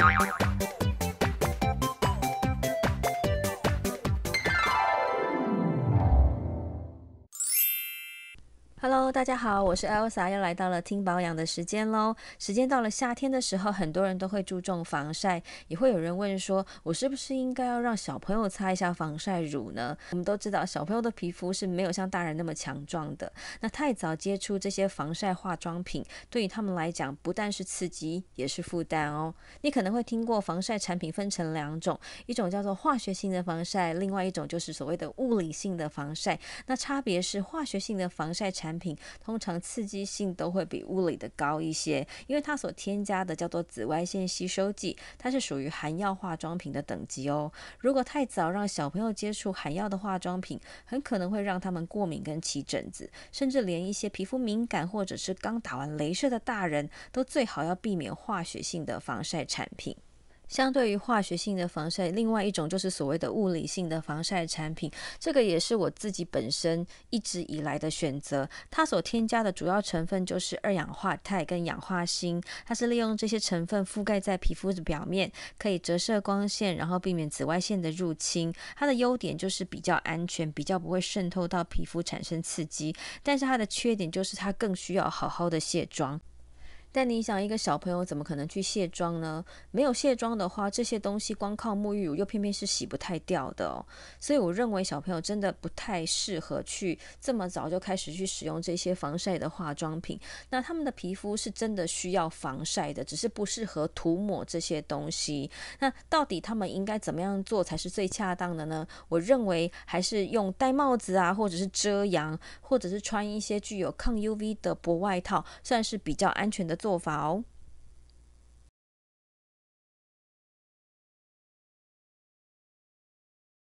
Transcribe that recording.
Thank you. Hello，大家好，我是 Elsa，又来到了听保养的时间喽。时间到了夏天的时候，很多人都会注重防晒，也会有人问说，我是不是应该要让小朋友擦一下防晒乳呢？我们都知道，小朋友的皮肤是没有像大人那么强壮的，那太早接触这些防晒化妆品，对于他们来讲，不但是刺激，也是负担哦。你可能会听过防晒产品分成两种，一种叫做化学性的防晒，另外一种就是所谓的物理性的防晒。那差别是化学性的防晒产。产品通常刺激性都会比物理的高一些，因为它所添加的叫做紫外线吸收剂，它是属于含药化妆品的等级哦。如果太早让小朋友接触含药的化妆品，很可能会让他们过敏跟起疹子，甚至连一些皮肤敏感或者是刚打完镭射的大人都最好要避免化学性的防晒产品。相对于化学性的防晒，另外一种就是所谓的物理性的防晒产品，这个也是我自己本身一直以来的选择。它所添加的主要成分就是二氧化钛跟氧化锌，它是利用这些成分覆盖在皮肤的表面，可以折射光线，然后避免紫外线的入侵。它的优点就是比较安全，比较不会渗透到皮肤产生刺激，但是它的缺点就是它更需要好好的卸妆。但你想，一个小朋友怎么可能去卸妆呢？没有卸妆的话，这些东西光靠沐浴乳又偏偏是洗不太掉的哦。所以我认为小朋友真的不太适合去这么早就开始去使用这些防晒的化妆品。那他们的皮肤是真的需要防晒的，只是不适合涂抹这些东西。那到底他们应该怎么样做才是最恰当的呢？我认为还是用戴帽子啊，或者是遮阳，或者是穿一些具有抗 UV 的薄外套，算是比较安全的做法哦。